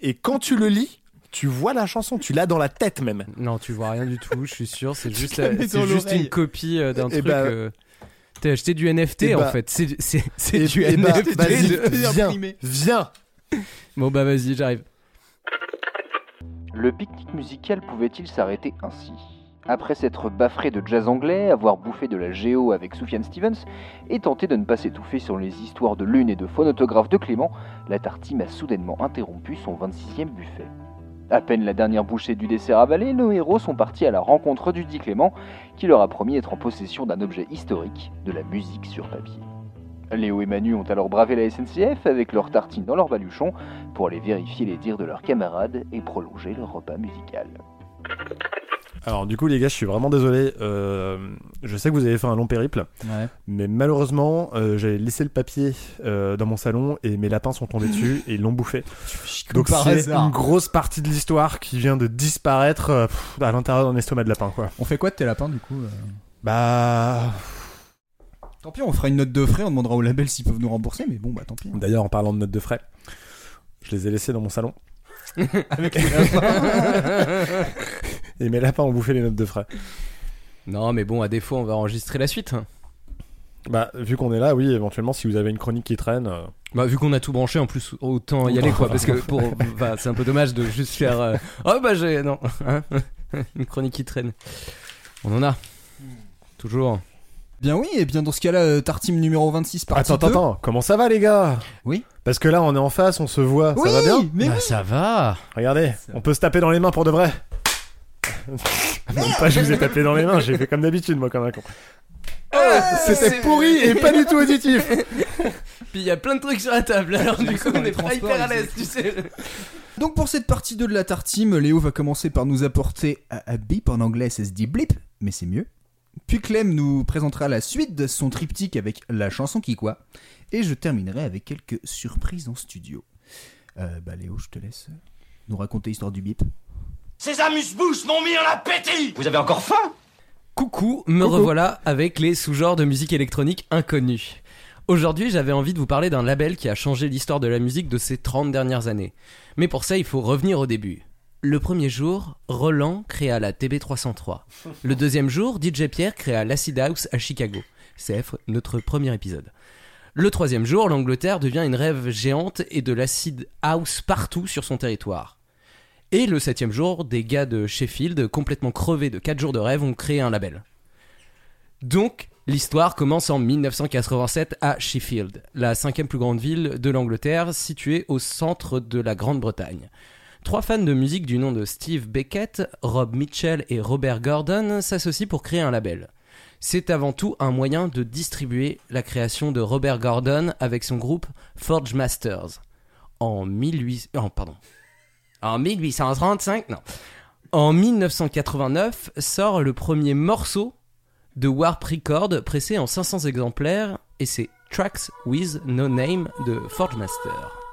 Et quand tu le lis, tu vois la chanson, tu l'as dans la tête même. Non, tu vois rien du tout, je suis sûr. C'est juste, la c'est une copie euh, d'un Eh truc. bah- euh, T'as acheté du NFT Eh en bah- fait. C'est c'est- c'est Eh- du bah, NFT. vas-y, de- viens, imprimé. viens. Bon bah vas-y, j'arrive. Le pique-nique musical pouvait-il s'arrêter ainsi? Après s'être baffré de jazz anglais, avoir bouffé de la géo avec Sufjan Stevens et tenté de ne pas s'étouffer sur les histoires de lune et de phonotographe de Clément, la tartine a soudainement interrompu son 26e buffet. À peine la dernière bouchée du dessert avalée, nos héros sont partis à la rencontre du dit Clément, qui leur a promis d'être en possession d'un objet historique, de la musique sur papier. Léo et Manu ont alors bravé la SNCF avec leurs tartines dans leur baluchon pour aller vérifier les dires de leurs camarades et prolonger leur repas musical. Alors du coup les gars, je suis vraiment désolé. Euh, je sais que vous avez fait un long périple, Ouais. mais malheureusement, euh, j'avais laissé le papier euh, dans mon salon et mes lapins sont tombés dessus et ils l'ont bouffé. Donc c'est une grosse partie de l'histoire qui vient de disparaître euh, pff, à l'intérieur d'un estomac de lapin quoi. On fait quoi de tes lapins du coup Bah Tant pis, on fera une note de frais, on demandera au label s'ils peuvent nous rembourser, mais bon, bah tant pis. d'ailleurs en parlant de notes de frais, je les ai laissés dans mon salon Avec les lapins. et mes lapins ont bouffé les notes de frais. Non, mais bon, à défaut, on va enregistrer la suite. Bah vu qu'on est là, oui, éventuellement si vous avez une chronique qui traîne. euh, Bah, vu qu'on a tout branché, en plus, autant y aller, quoi. Parce que pour, bah, c'est un peu dommage de juste faire. euh, Oh, bah, j'ai. Non. Hein Une chronique qui traîne. On en a. Toujours. Bien oui, et bien dans ce cas-là, euh, Tartime numéro 26 partie Attends, attends, 2. attends, comment ça va les gars? Oui. Parce que là on est en face, on se voit, Oui, ça va bien? mais bah, oui. ça va. Regardez, on peut se taper dans les mains pour de vrai. Même pas, je vous ai tapé dans les mains, j'ai fait comme d'habitude, moi, comme un con. C'était c'est- pourri et pas du tout auditif. Puis il y a plein de trucs sur la table, alors du coup, on est pas hyper à l'aise, tu sais. Donc pour cette partie 2 de la Tartime, Léo va commencer par nous apporter un un bip en anglais, ça se dit blip, mais c'est mieux. Puis Clem nous présentera la suite de son triptyque avec la chanson qui quoi. Et je terminerai avec quelques surprises en studio. Euh, bah Léo, je te laisse nous raconter l'histoire du bip. Ces amuse-bouches m'ont mis en appétit Vous avez encore faim? Coucou, me revoilà avec les sous-genres de musique électronique inconnus. Aujourd'hui, j'avais envie de vous parler d'un label qui a changé l'histoire de la musique de ces 30 dernières années. Mais pour ça, il faut revenir au début. Le premier jour, Roland créa la TB303. Le deuxième jour, DJ Pierre créa l'Acid House à Chicago. C'est notre premier épisode. Le troisième jour, l'Angleterre devient une rêve géante et de l'acid house partout sur son territoire. Et le septième jour, des gars de Sheffield, complètement crevés de 4 jours de rêve, ont créé un label. Donc, l'histoire commence en 1987 à Sheffield, la cinquième plus grande ville de l'Angleterre, située au centre de la Grande-Bretagne. Trois fans de musique du nom de Steve Beckett, Rob Mitchell et Robert Gordon s'associent pour créer un label. C'est avant tout un moyen de distribuer la création de Robert Gordon avec son groupe Forge Masters. En 18... oh, pardon. En 1835, non. En 1989 sort le premier morceau de Warp Record pressé en 500 exemplaires et c'est Tracks with No Name de Forge Master.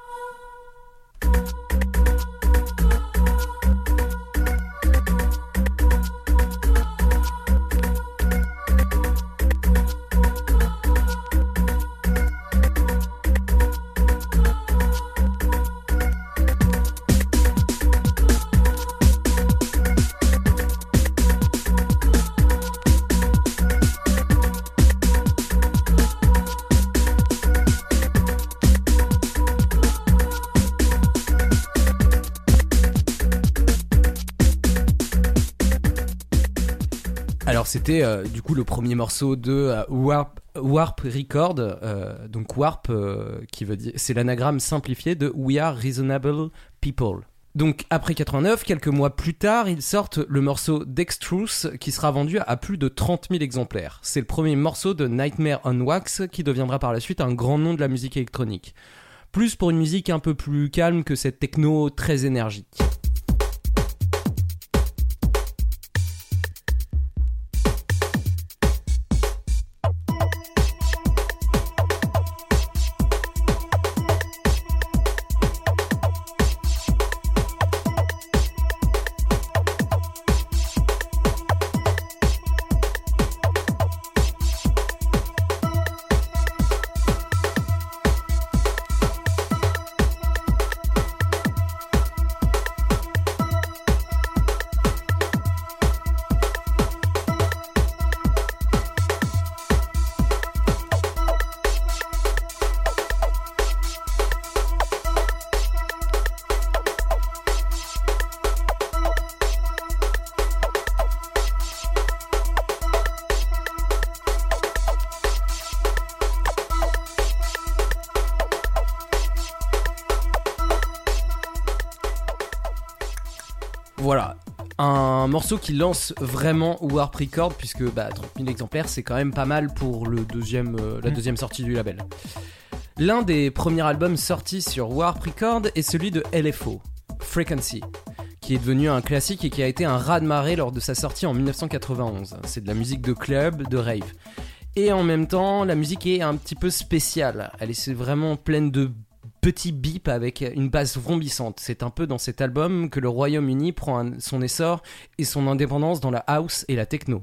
C'était euh, du coup le premier morceau de euh, Warp, Record, euh, donc Warp qui veut dire c'est l'anagramme simplifié de We Are Reasonable People. Donc après 89, quelques mois plus tard, ils sortent le morceau Dextrous qui sera vendu à plus de 30 000 exemplaires. C'est le premier morceau de Nightmare on Wax qui deviendra par la suite un grand nom de la musique électronique. Plus pour une musique un peu plus calme que cette techno très énergique. Un morceau qui lance vraiment Warp Record, puisque bah, 30 000 exemplaires, c'est quand même pas mal pour le deuxième, euh, la Mm. deuxième sortie du label. L'un des premiers albums sortis sur Warp Record est celui de LFO, Frequency, qui est devenu un classique et qui a été un raz-de-marée lors de sa sortie en 1991. C'est de la musique de club, de rave. Et en même temps, la musique est un petit peu spéciale. Elle est vraiment pleine de petits bips avec une basse vrombissante. C'est un peu dans cet album que le Royaume-Uni prend son essor et son indépendance dans la house et la techno.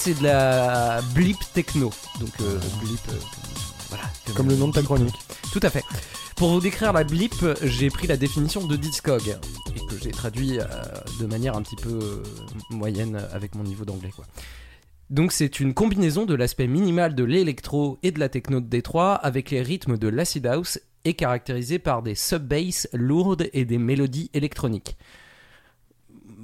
C'est de la blip techno. Donc euh, blip, euh, voilà. Comme le nom de ta chronique. Tout à fait. Pour vous décrire la blip, j'ai pris la définition de Discog et que j'ai traduit euh, de manière un petit peu euh, moyenne avec mon niveau d'anglais quoi. Donc c'est une combinaison de l'aspect minimal de l'électro et de la techno de Détroit avec les rythmes de l'acid house et caractérisée par des sub-bass lourdes et des mélodies électroniques.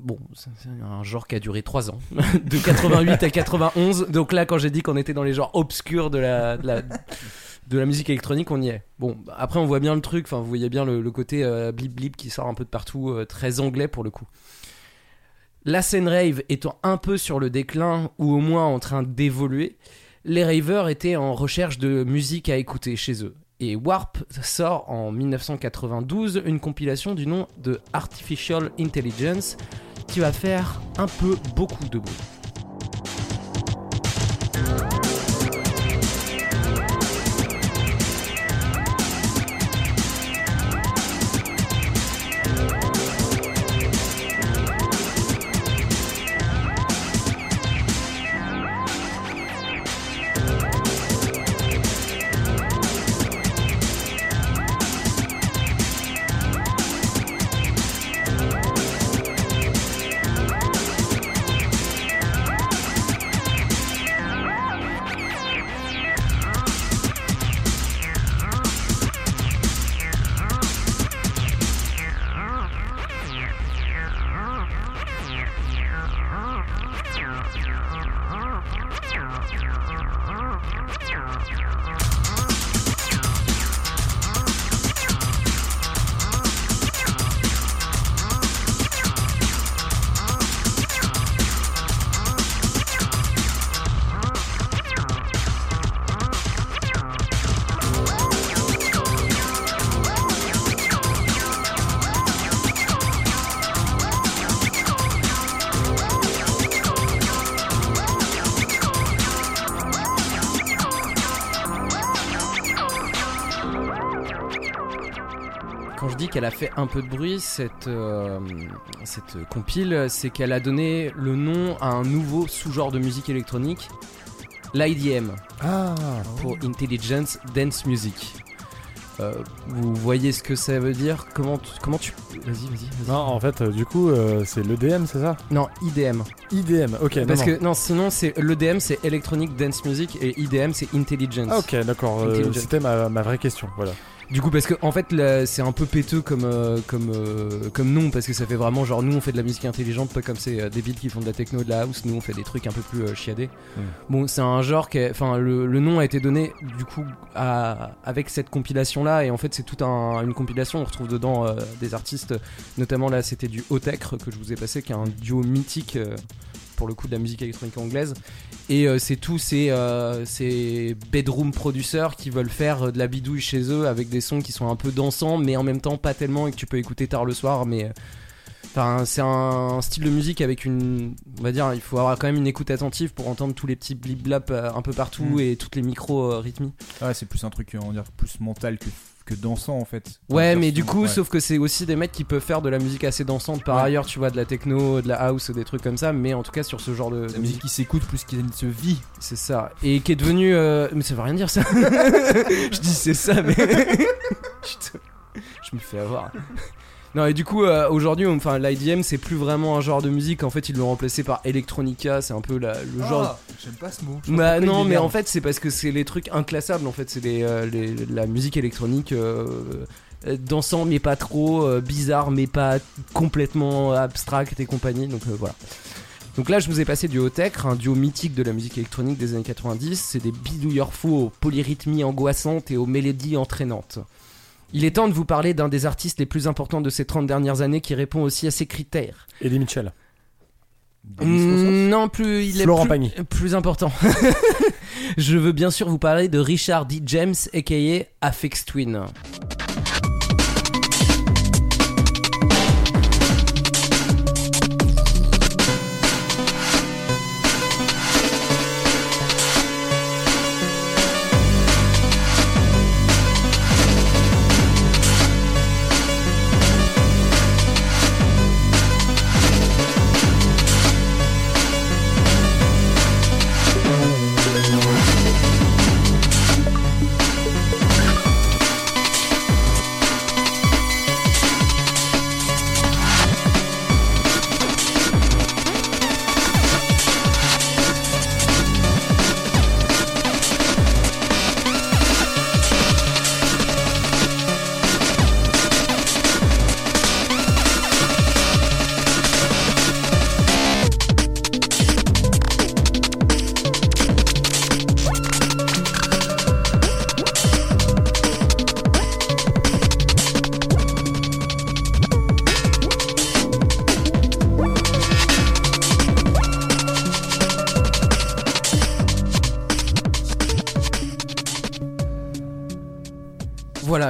Bon, c'est un genre qui a duré 3 ans, de 88 à 91. Donc là, quand j'ai dit qu'on était dans les genres obscurs de la, de la, de la musique électronique, on y est. Bon, après, on voit bien le truc, enfin, vous voyez bien le, le côté euh, blip blip qui sort un peu de partout, euh, très anglais pour le coup. La scène rave étant un peu sur le déclin ou au moins en train d'évoluer, les ravers étaient en recherche de musique à écouter chez eux. Et Warp sort en 1992 une compilation du nom de Artificial Intelligence qui va faire un peu beaucoup de bruit. Quand je dis qu'elle a fait un peu de bruit, cette, euh, cette compile, c'est qu'elle a donné le nom à un nouveau sous-genre de musique électronique, l'IDM, Ah, pour Intelligence Dance Music. Euh, vous voyez ce que ça veut dire? Comment tu, comment tu Vas-y, vas-y. non, en fait, euh, du coup, euh, c'est l'EDM, c'est ça? Non, IDM. IDM, ok. Parce non. que non, sinon c'est l'EDM, c'est Electronic Dance Music et IDM, c'est Intelligence. Ah, ok, d'accord. C'était ma, ma vraie question, voilà. Du coup, parce que en fait, c'est un peu péteux comme euh, comme euh, comme nom, parce que ça fait vraiment genre nous on fait de la musique intelligente, pas comme ces euh, débiles qui font de la techno et de la house. Nous on fait des trucs un peu plus euh, chiadés. Bon, c'est un genre qui, est- enfin le, le nom a été donné du coup à, avec cette compilation là, et en fait c'est toute un, une compilation. On retrouve dedans des artistes, notamment là c'était du Otech que je vous ai passé, qui est un duo mythique. Pour le coup de la musique électronique anglaise. Et euh, c'est tous ces, euh, ces bedroom producers qui veulent faire euh, de la bidouille chez eux avec des sons qui sont un peu dansants, mais en même temps pas tellement et que tu peux écouter tard le soir. Mais enfin, c'est un style de musique avec une, on va dire, il faut avoir quand même une écoute attentive pour entendre tous les petits blip blap un peu partout Mm. et toutes les micros rythmiques. Ouais, c'est plus un truc, on va dire, plus mental que, que dansant en fait. Ouais, mais du coup, ouais. sauf que c'est aussi des mecs qui peuvent faire de la musique assez dansante par Ouais. ailleurs, tu vois, de la techno, de la house, des trucs comme ça, mais en tout cas sur ce genre de, La musique qui s'écoute plus qu'il se vit. C'est ça. Et qui est devenu. euh, Mais ça veut rien dire ça. je dis c'est ça, mais. Je me fais avoir. Non, et du coup, euh, aujourd'hui, enfin, l'IDM, c'est plus vraiment un genre de musique. En fait, ils l'ont remplacé par Electronica. C'est un peu la- le genre. Ah, J'aime pas ce mot. Bah non, mais en fait, c'est parce que c'est les trucs inclassables. En fait, c'est les, euh, les- la musique électronique. euh, euh, dansant mais pas trop, bizarre mais pas complètement abstract et compagnie. Donc voilà. Donc là, je vous ai passé du Hotech, un duo mythique de la musique électronique des années 90. C'est des bidouilleurs fous aux polyrythmies angoissantes et aux mélodies entraînantes. Il est temps de vous parler d'un des artistes les plus importants de ces 30 dernières années qui répond aussi à ces critères. Eddie Mitchell. Mm, non, plus il Florent est plus, Pagny. plus important. Je veux bien sûr vous parler de Richard D. James, aka Afex Twin.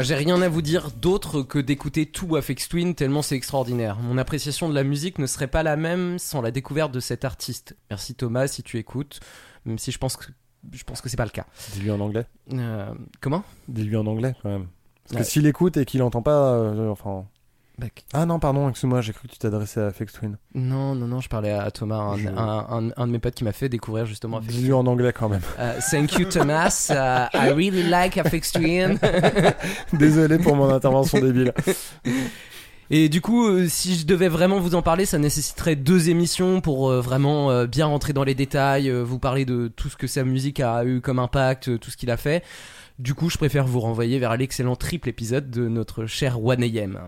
J'ai rien à vous dire d'autre que d'écouter tout Afex Twin tellement c'est extraordinaire. Mon appréciation de la musique ne serait pas la même sans la découverte de cet artiste. Merci Thomas si tu écoutes, même si je pense que je pense que c'est pas le cas. Dis-lui en anglais. Euh, comment? Dis-lui en anglais quand même. Parce Ouais. que s'il écoute et qu'il entend pas, euh, enfin. Ah non, pardon, excuse-moi, j'ai cru que tu t'adressais à Fex Twin. Non, non, non, je parlais à Thomas, un, Je- un- un- un de mes potes qui m'a fait découvrir justement Afex Dis-lui en anglais quand même. Euh, thank you Thomas, Uh, I really like Afex Twin. Désolé pour mon intervention débile. Et du coup, euh, si je devais vraiment vous en parler, ça nécessiterait deux émissions pour euh, vraiment euh, bien rentrer dans les détails, euh, vous parler de tout ce que sa musique a eu comme impact, euh, tout ce qu'il a fait. Du coup, je préfère vous renvoyer vers l'excellent triple épisode de notre cher 1AM.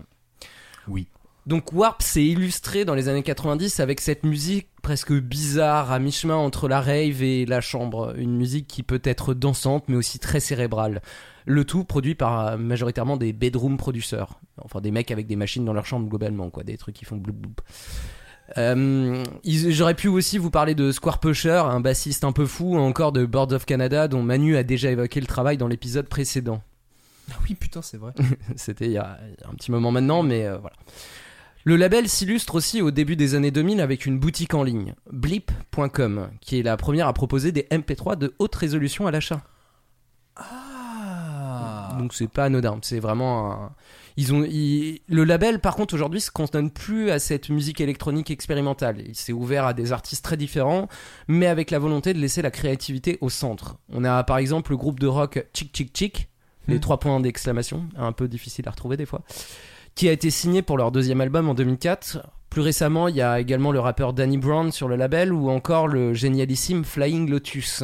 Donc Warp s'est illustré dans les années 90 avec cette musique presque bizarre à mi-chemin entre la rave et la chambre, une musique qui peut être dansante mais aussi très cérébrale. Le tout produit par euh, majoritairement des bedroom producers, enfin des mecs avec des machines dans leur chambre globalement quoi, des trucs qui font bloup bloup. Euh, J'aurais pu aussi vous parler de Square Pusher, un bassiste un peu fou, encore de Birds of Canada dont Manu a déjà évoqué le travail dans l'épisode précédent. Ah oui, putain, c'est vrai. C'était il y, a un petit moment maintenant, mais euh, voilà. Le label s'illustre aussi au début des années 2000 avec une boutique en ligne, blip.com, qui est la première à proposer des MP3 de haute résolution à l'achat. Ah. Donc c'est pas anodin, c'est vraiment un... Ils ont, ils- Le label, par contre, aujourd'hui, se cantonne plus à cette musique électronique expérimentale. Il s'est ouvert à des artistes très différents, mais avec la volonté de laisser la créativité au centre. On a par exemple le groupe de rock Chick Chick Chick, les Hmm. trois points d'exclamation, un peu difficile à retrouver des fois, qui a été signé pour leur deuxième album en 2004. Plus récemment, il y a également le rappeur Danny Brown sur le label ou encore le génialissime Flying Lotus.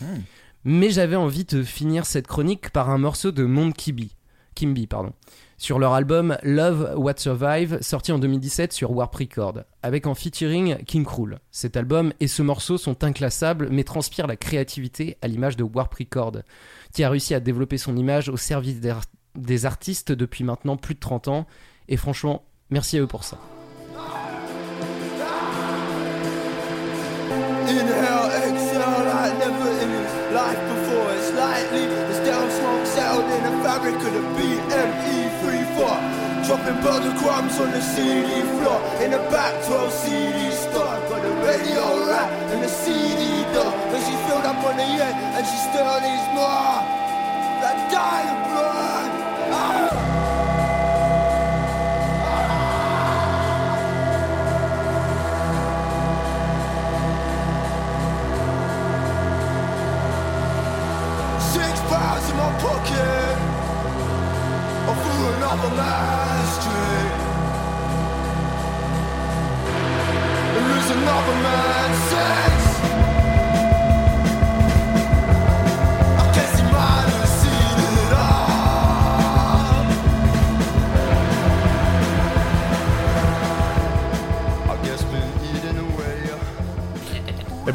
Mhm. Mais j'avais envie de finir cette chronique par un morceau de Kimby, Kimby pardon, sur leur album Love What Survive, sorti en 2017 sur Warp Record, avec en featuring King Krul. Cet album et ce morceau sont inclassables, mais transpirent la créativité à l'image de Warp Record, qui a réussi à développer son image au service des, artistes depuis maintenant plus de 30 ans. Et franchement, merci à eux pour ça.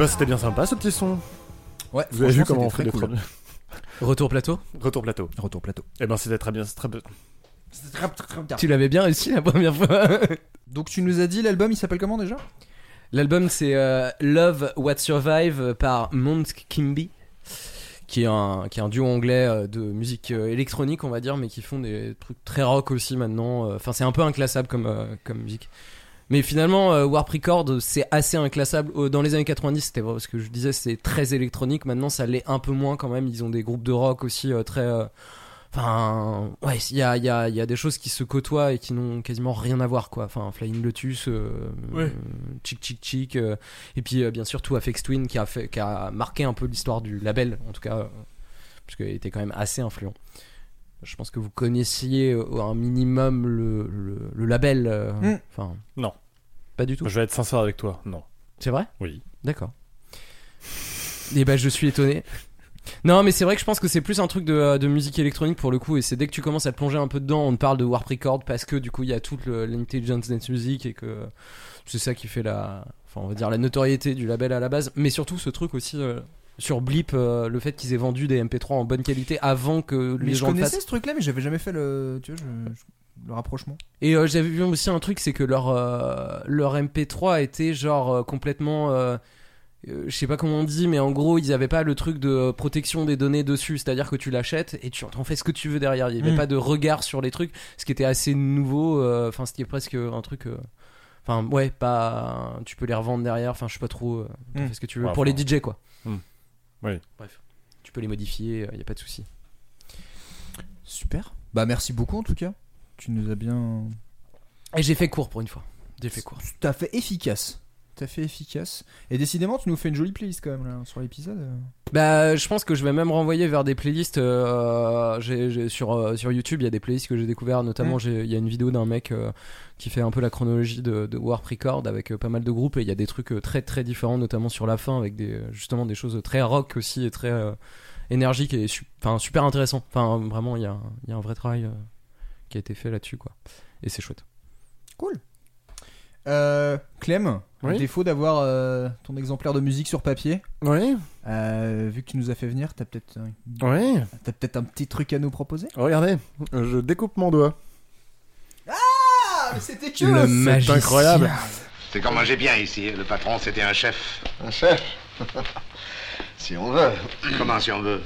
Ben, c'était bien sympa ce petit son. Ouais, Vous avez vu comment on fait très cool. Retour plateau Retour plateau. Retour plateau. Eh ben, c'était très bien. c'est Très... bien. C'était très, très, très bien. Tu l'avais bien réussi la première fois. Donc tu nous as dit l'album il s'appelle comment déjà? L'album c'est euh, Love What Survive par Mont Kimby. Qui est, un, qui est un duo anglais euh, de musique euh, électronique, on va dire, mais qui font des trucs très rock aussi maintenant. Enfin, c'est un peu inclassable comme, euh, comme musique. Mais finalement, euh, Warp Record, c'est assez inclassable. Euh, Dans les années 90, c'était vrai, ce que je disais, c'est très électronique. Maintenant, ça l'est un peu moins quand même. Ils ont des groupes de rock aussi euh, très. euh, Enfin, ouais, il y a, il y, a, il y a des choses qui se côtoient et qui n'ont quasiment rien à voir, quoi. Enfin, Flying Lotus, euh, Ouais. euh, Chick Chick Chick, euh, et puis euh, bien sûr tout Afex Twin qui a, fait, qui a marqué un peu l'histoire du label, en tout cas, euh, parce qu'il était quand même assez influent. Je pense que vous connaissiez un minimum le, le, le label. euh, Mm. Enfin, Non. Pas du tout. Je vais être sincère avec toi. Non. C'est vrai? Oui. D'accord. Et bah je suis étonné. Non mais c'est vrai que je pense que c'est plus un truc de, euh, de musique électronique pour le coup et c'est dès que tu commences à te plonger un peu dedans on te parle de Warp Record parce que du coup il y a toute l'intelligence dance music et que c'est ça qui fait la enfin on va dire la notoriété du label à la base mais surtout ce truc aussi euh, sur Blip euh, le fait qu'ils aient vendu des MP3 en bonne qualité avant que Mais les je gens le connaissais fassent ce truc là mais j'avais jamais fait le tu vois je- je- le rapprochement. et euh, j'avais vu aussi un truc, c'est que leur, euh, leur MP3 était genre euh, complètement... euh, euh, je sais pas comment on dit, mais en gros, ils avaient pas le truc de protection des données dessus. C'est-à-dire que tu l'achètes et tu en fais ce que tu veux derrière. Il y avait Mm. pas de regard sur les trucs, ce qui était assez nouveau. euh, Enfin, c'était presque un truc... euh, Enfin, ouais, pas... Tu peux les revendre derrière. Enfin, je sais pas trop... euh, Mm. fais ce que tu veux. Ouais, Pour les DJ, quoi. Mm. Oui. Bref. Tu peux les modifier, il y a pas de souci. Super. Bah merci beaucoup en tout cas. Tu nous as bien Et j'ai fait court pour une fois. J'ai fait court. T'as fait efficace. T'as fait efficace. Et décidément, tu nous fais une jolie playlist quand même là sur l'épisode. Bah, je pense que je vais même renvoyer vers des playlists. euh, j'ai- j'ai- sur, euh, sur YouTube, il y a des playlists que j'ai découvert. Notamment, Mm. j'ai- il y a une vidéo d'un mec euh, qui fait un peu la chronologie de, de Warp Record avec euh, pas mal de groupes. Et il y a des trucs euh, très très différents, notamment sur la fin, avec des, justement des choses très rock aussi et très euh, énergiques et su- enfin, super intéressant. Enfin, vraiment, il y a, y a un vrai travail euh, qui a été fait là-dessus, quoi. Et c'est chouette. Cool. Euh, Clem, Oui défaut d'avoir euh, ton exemplaire de musique sur papier, Oui. euh, vu que tu nous as fait venir, t'as peut-être un... Oui. t'as peut-être un petit truc à nous proposer? Regardez, je découpe mon doigt. Ah, mais c'était que Le C'est magicien. incroyable. C'est comme manger bien ici. Le patron, c'était un chef. Un chef Si on veut. Comment si on veut?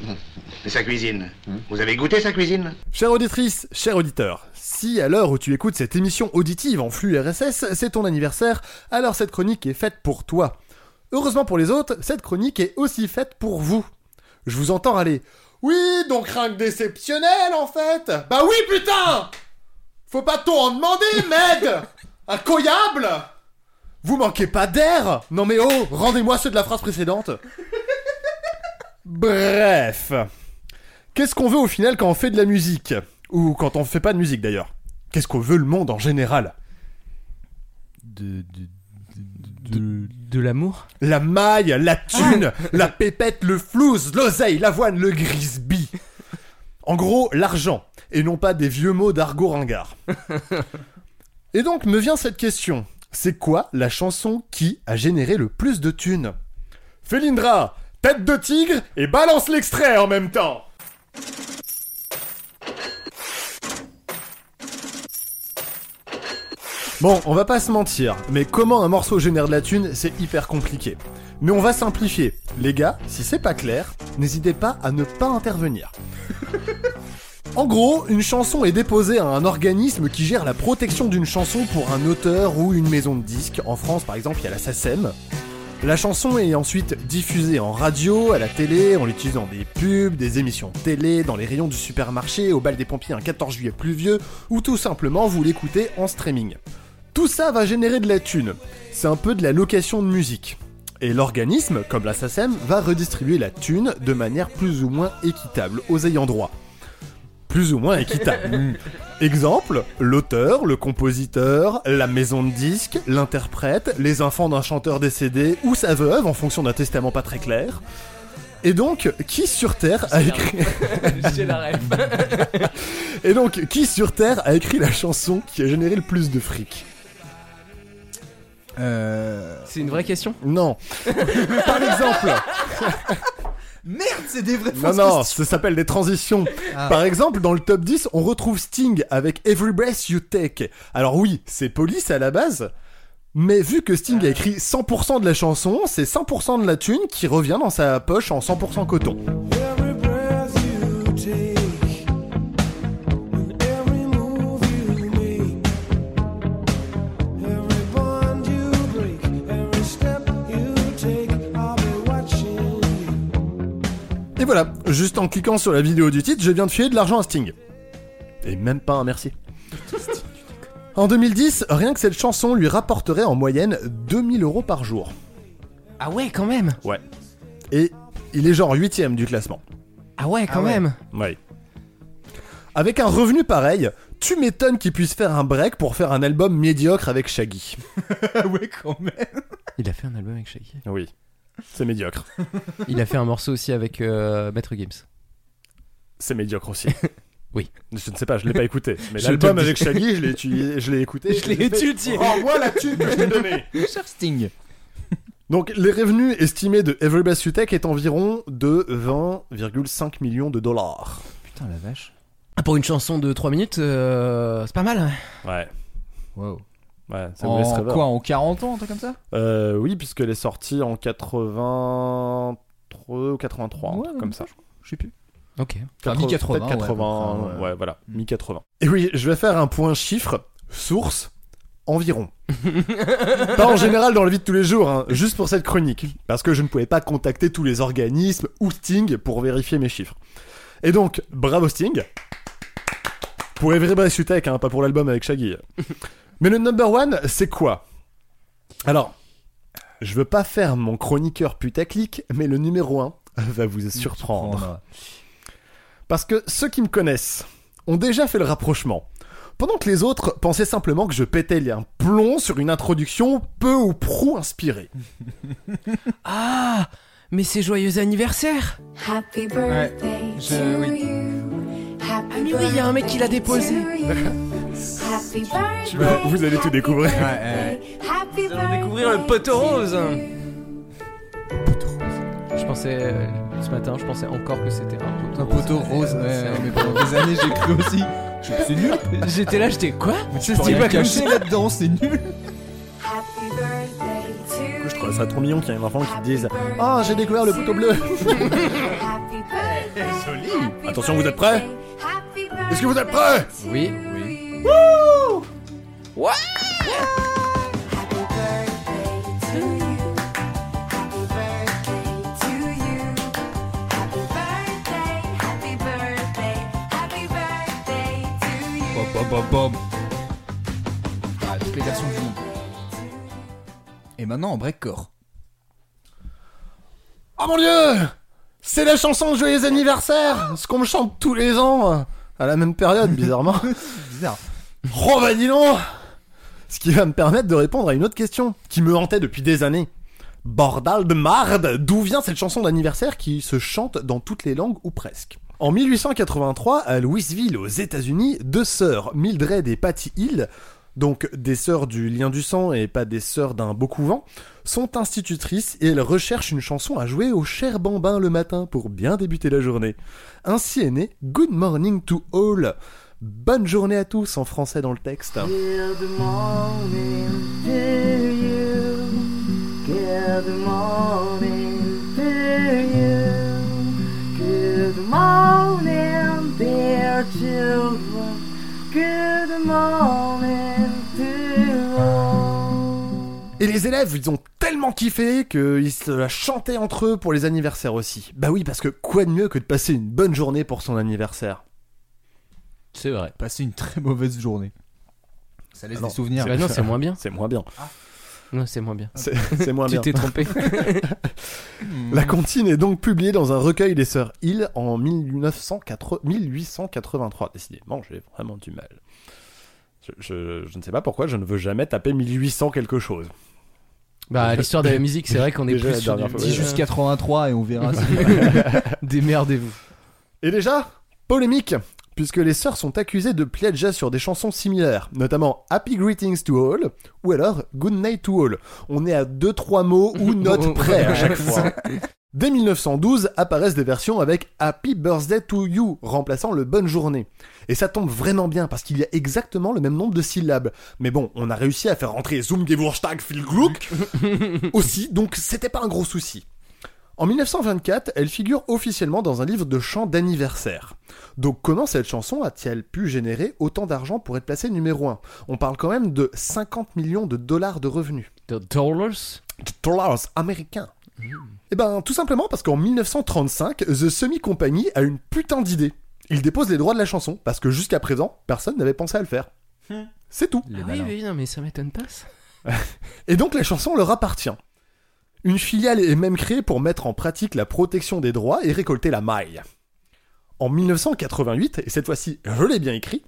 Et sa cuisine Vous avez goûté sa cuisine? Chère auditrice, cher auditeur, si à l'heure où tu écoutes cette émission auditive en flux RSS, c'est ton anniversaire, alors cette chronique est faite pour toi. Heureusement pour les autres, cette chronique est aussi faite pour vous. Je vous entends aller. Oui, donc rien que déceptionnel en fait Bah oui putain Faut pas tout en demander, Meg Incroyable Vous manquez pas d'air Non mais oh, rendez-moi ceux de la phrase précédente. Bref. Qu'est-ce qu'on veut au final quand on fait de la musique? Ou quand on fait pas de musique d'ailleurs? Qu'est-ce qu'on veut le monde en général? De, De, de l'amour? La maille, la thune, la pépette, le flouze, l'oseille, l'avoine, le grisby. En gros, l'argent, et non pas des vieux mots d'argot ringard. Et donc me vient cette question. C'est quoi la chanson qui a généré le plus de thunes? Félindra, tête de tigre et balance l'extrait en même temps Bon, on va pas se mentir, mais comment un morceau génère de la thune, c'est hyper compliqué. Mais on va simplifier. Les gars, si c'est pas clair, n'hésitez pas à ne pas intervenir. En gros, une chanson est déposée à un organisme qui gère la protection d'une chanson pour un auteur ou une maison de disques. En France, par exemple, il y a la SACEM. La chanson est ensuite diffusée en radio, à la télé, on l'utilise dans des pubs, des émissions télé, dans les rayons du supermarché, au bal des pompiers un 14 juillet pluvieux, ou tout simplement vous l'écoutez en streaming. Tout ça va générer de la thune. C'est un peu de la location de musique. Et l'organisme, comme la SACEM, va redistribuer la thune de manière plus ou moins équitable aux ayants droit. Plus ou moins équitable. Exemple, l'auteur, le compositeur, la maison de disques, l'interprète, les enfants d'un chanteur décédé ou sa veuve en fonction d'un testament pas très clair. Et donc, qui sur Terre a écrit... J'ai la. Et donc, qui sur Terre a écrit la chanson qui a généré le plus de fric Euh... C'est une vraie question? Non. Par exemple, Merde, c'est des vrais non, non, ça s'appelle des transitions. Ah. Par exemple, dans le top 10, on retrouve Sting avec Every Breath You Take. Alors oui, c'est Police à la base, mais vu que Sting a écrit 100% de la chanson, c'est 100% de la thune qui revient dans sa poche en 100% coton. Et voilà, juste en cliquant sur la vidéo du titre, je viens de filer de l'argent à Sting. Et même pas un merci. En 2010, rien que cette chanson lui rapporterait en moyenne 2000 euros par jour. Ah ouais, quand même. Ouais. Et il est genre 8 du classement. Ah ouais, quand Ah ouais. même. Ouais. Avec un revenu pareil, tu m'étonnes qu'il puisse faire un break pour faire un album médiocre avec Shaggy. ouais, quand même. Il a fait un album avec Shaggy. Oui. C'est médiocre. Il a fait un morceau aussi avec euh, Maître Gims. C'est médiocre aussi. Oui. Je ne sais pas, je l'ai pas écouté. Mais Je l'album te dis. avec Shaggy, je l'ai étudié- je l'ai écouté. Je l'ai fait, étudié. Rends-moi la thune que je t'ai donnée. Cher Sting. Donc, les revenus estimés de Every Bass You Take est environ de 20,5 millions de dollars. Putain, la vache. Ah, Pour une chanson de 3 minutes, euh, c'est pas mal. Ouais. Wow. Ouais, ça me laisse En quoi En 40 ans, un truc comme ça? Euh, oui, puisqu'elle est sortie en 83 ou 83, un Ouais, truc comme ça. Je sais plus. Ok. Enfin, mi-80, Peut-être ouais, 80, enfin, ouais, ouais. voilà, Mm. mi-80. Et oui, je vais faire un point chiffre, source, environ. pas en général dans la vie de tous les jours, hein, juste pour cette chronique, parce que je ne pouvais pas contacter tous les organismes ou Sting pour vérifier mes chiffres. Et donc, bravo Sting. Pour Every Breath You Take, hein, pas pour l'album avec Shaggy. Mais le number one, c'est quoi? Alors, je veux pas faire mon chroniqueur putaclic, mais le numéro 1 va vous surprendre. Parce que ceux qui me connaissent ont déjà fait le rapprochement. Pendant que les autres pensaient simplement que je pétais un plomb sur une introduction peu ou prou inspirée. Ah Mais c'est joyeux anniversaire Happy birthday je- to oui. Ah mais oui, il y a un mec qui l'a déposé. Happy birthday. Vous allez tout découvrir. Ouais, Nous allons découvrir le poteau rose. Je pensais, euh, ce matin, je pensais encore que c'était un poteau Un poteau rose, Euh, ouais, c'est un- mais pendant des années j'ai cru aussi. Je- C'est nul. J'étais là, j'étais quoi Mais tu Ça se dit pas ça. là-dedans, c'est nul. Happy birthday to Je trouve ça trop mignon qu'il y ait un enfant qui dise Ah, j'ai découvert le poteau bleu Happy birthday. Joli Attention, vous êtes prêts? Est-ce que vous êtes prêts? Oui. Oui. Happy birthday to you. Happy birthday to you. Happy birthday, happy birthday, happy birthday to you. Bom, bom, bom, bom. Ah, toutes les versions du monde. Et maintenant en breakcore. Oh mon dieu C'est la chanson de Joyeux anniversaire Ce qu'on me chante tous les ans euh, à la même période, bizarrement. Bizarre. Oh bah dis donc Ce qui va me permettre de répondre à une autre question qui me hantait depuis des années. Bordal de marde D'où vient cette chanson d'anniversaire qui se chante dans toutes les langues ou presque? En 1883, à Louisville, aux États-Unis, deux sœurs, Mildred et Patty Hill, donc des sœurs du lien du sang et pas des sœurs d'un beau couvent, sont institutrices et elles recherchent une chanson à jouer au cher bambin le matin pour bien débuter la journée. Ainsi est né Good Morning to All. Bonne journée à tous en français dans le texte. Et les élèves, ils ont tellement kiffé qu'ils se la chantaient entre eux pour les anniversaires aussi. Bah oui, parce que quoi de mieux que de passer une bonne journée pour son anniversaire? C'est vrai. Passer une très mauvaise journée. Ça laisse Ah non, des souvenirs. Bah non, c'est moins bien. C'est moins bien. Non, c'est moins bien. C'est c'est moins tu bien. t'es trompé. La comptine est donc publiée dans un recueil des sœurs Hill en 1980 1883. Décidément, j'ai vraiment du mal. Je, je- je ne sais pas pourquoi je ne veux jamais taper 1800 quelque chose. bah, l'histoire de la musique, c'est vrai qu'on est Déjà, plus la sur dernière du... Dis juste 83 et on verra. si- Démerdez-vous. Et déjà, polémique, puisque les sœurs sont accusées de plagiat sur des chansons similaires, notamment Happy Greetings to All ou alors Good Night to All. On est à 2-3 mots ou notes près à chaque fois. Dès 1912 apparaissent des versions avec Happy Birthday to You, remplaçant le Bonne Journée. Et ça tombe vraiment bien parce qu'il y a exactement le même nombre de syllabes. Mais bon, on a réussi à faire rentrer Zumgewurstag viel Glück aussi, donc c'était pas un gros souci. En 1924, elle figure officiellement dans un livre de chants d'anniversaire. Donc comment cette chanson a-t-elle pu générer autant d'argent pour être placée numéro 1 On parle quand même de 50 millions de dollars de revenus. The Dollars? De dollars américains. Eh ben, tout simplement parce qu'en 1935, The Semi Company a une putain d'idée. Il dépose les droits de la chanson, parce que jusqu'à présent, personne n'avait pensé à le faire. C'est tout. Ah oui, non, mais ça m'étonne pas, ça. Et donc la chanson leur appartient. Une filiale est même créée pour mettre en pratique la protection des droits et récolter la maille. En 1988, et cette fois-ci je l'ai bien écrit,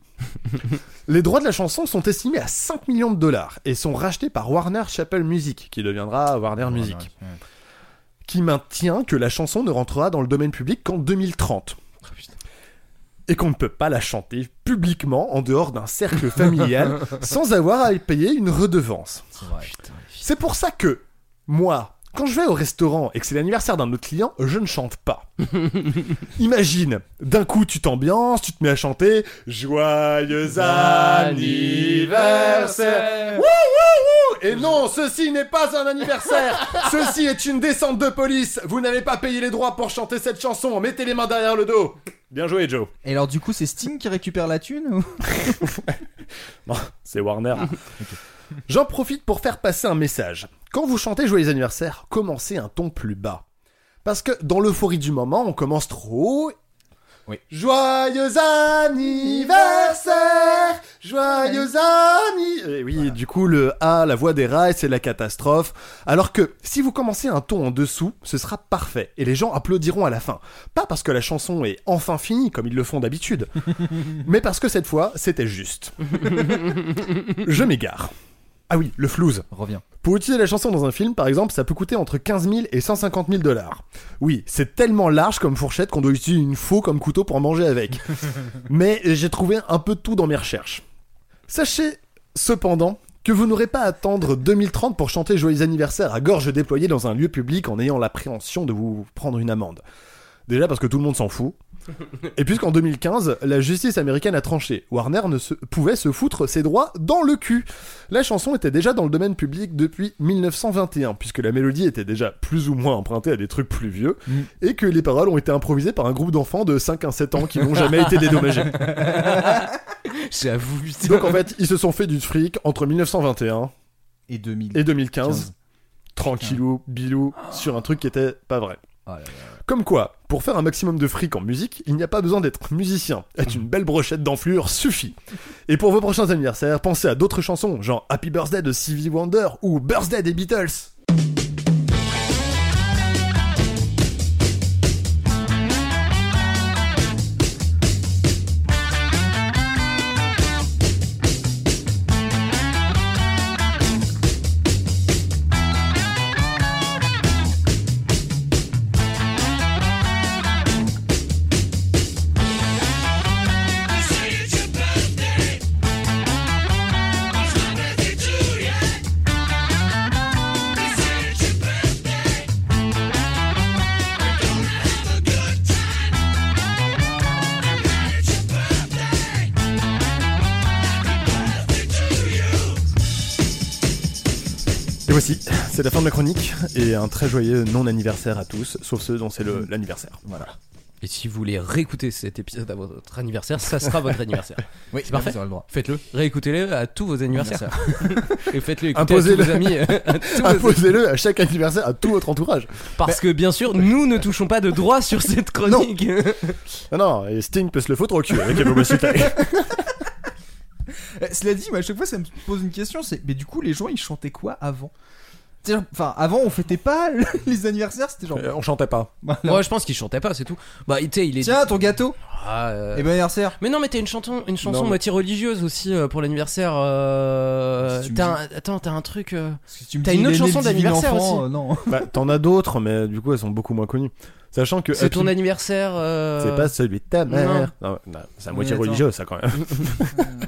les droits de la chanson sont estimés à 5 millions de dollars et sont rachetés par Warner Chappell Music, qui deviendra Warner Music, qui maintient que la chanson ne rentrera dans le domaine public qu'en 2030. Et qu'on ne peut pas la chanter publiquement en dehors d'un cercle familial sans avoir à y payer une redevance. C'est pour ça que, moi, quand je vais au restaurant et que c'est l'anniversaire d'un autre client, je ne chante pas. Imagine, d'un coup tu t'ambiances, tu te mets à chanter Joyeux anniversaire. Wouh, wouh, wouh. Et non, ceci n'est pas un anniversaire. Ceci est une descente de police. Vous n'avez pas payé les droits pour chanter cette chanson, mettez les mains derrière le dos. Bien joué Joe. Et alors du coup c'est Sting qui récupère la thune ou? Non, c'est Warner. J'en profite pour faire passer un message. Quand vous chantez Joyeux anniversaire, commencez un ton plus bas. Parce que dans l'euphorie du moment, on commence trop haut. Oui. Joyeux anniversaire Joyeux anniversaire Et oui, du coup, le A, la voix des rails, c'est la catastrophe. Alors que, si vous commencez un ton en dessous, ce sera parfait. Et les gens applaudiront à la fin. Pas parce que la chanson est enfin finie, comme ils le font d'habitude. mais parce que cette fois, c'était juste. Je m'égare. Ah oui, le flouze. Reviens. Pour utiliser la chanson dans un film, par exemple, ça peut coûter entre 15 000 et 150 000 dollars. Oui, c'est tellement large comme fourchette qu'on doit utiliser une faux comme couteau pour en manger avec. Mais j'ai trouvé un peu de tout dans mes recherches. Sachez, cependant, que vous n'aurez pas à attendre 2030 pour chanter Joyeux anniversaire à gorge déployée dans un lieu public en ayant l'appréhension de vous prendre une amende. Déjà parce que tout le monde s'en fout. Et puisqu'en 2015, la justice américaine a tranché, Warner ne se, pouvait se foutre ses droits dans le cul. La chanson était déjà dans le domaine public depuis 1921, puisque la mélodie était déjà plus ou moins empruntée à des trucs plus vieux, Mm. et que les paroles ont été improvisées par un groupe d'enfants de 5 à 7 ans qui n'ont jamais été dédommagés. J'avoue, putain. Donc en fait, ils se sont fait du fric entre 1921 Et 2000. et 2015, 15. tranquillou, bilou, sur un truc qui était pas vrai. Oh. Comme quoi, pour faire un maximum de fric en musique, il n'y a pas besoin d'être musicien. Être une belle brochette d'enflure suffit. Et pour vos prochains anniversaires, pensez à d'autres chansons, genre Happy Birthday de Stevie Wonder ou Birthday des Beatles. C'est la fin de ma chronique, et un très joyeux non-anniversaire à tous, sauf ceux dont c'est le- l'anniversaire. Voilà. Et si vous voulez réécouter cet épisode à votre anniversaire, ça sera votre anniversaire. Oui, C'est parfait. Vous aurez le droit. Faites-le, réécoutez-le à tous vos anniversaires. Et faites-le écouter Imposez-le. à tous vos amis. à tous vos- Imposez-le à chaque anniversaire à tout votre entourage. Parce que bien sûr, nous ne touchons pas de droit sur cette chronique. Non, non, et Sting peut se le foutre au cul avec. Euh, Cela dit, moi, à chaque fois, ça me pose une question c'est, mais du coup, les gens, ils chantaient quoi avant? Enfin, avant, on fêtait pas les anniversaires, c'était genre. Euh, On chantait pas. voilà. Moi, je pense qu'il chantait pas, c'est tout. Bah, tu sais, il est. Tiens, ton gâteau Ah, euh, Et bon anniversaire Mais non, mais t'as une chanson, une chanson Non. moitié religieuse aussi euh, pour l'anniversaire. euh, Si tu me t'as un- Attends, t'as un truc. euh, Parce que tu me T'as dis, une autre il est né chanson le divin d'anniversaire enfant, aussi. euh, Non. Bah, t'en as d'autres, mais du coup, elles sont beaucoup moins connues. Sachant que. C'est Happy- ton anniversaire. euh, C'est pas celui de ta mère. Non, non, c'est à moitié attends. religieux, ça quand même.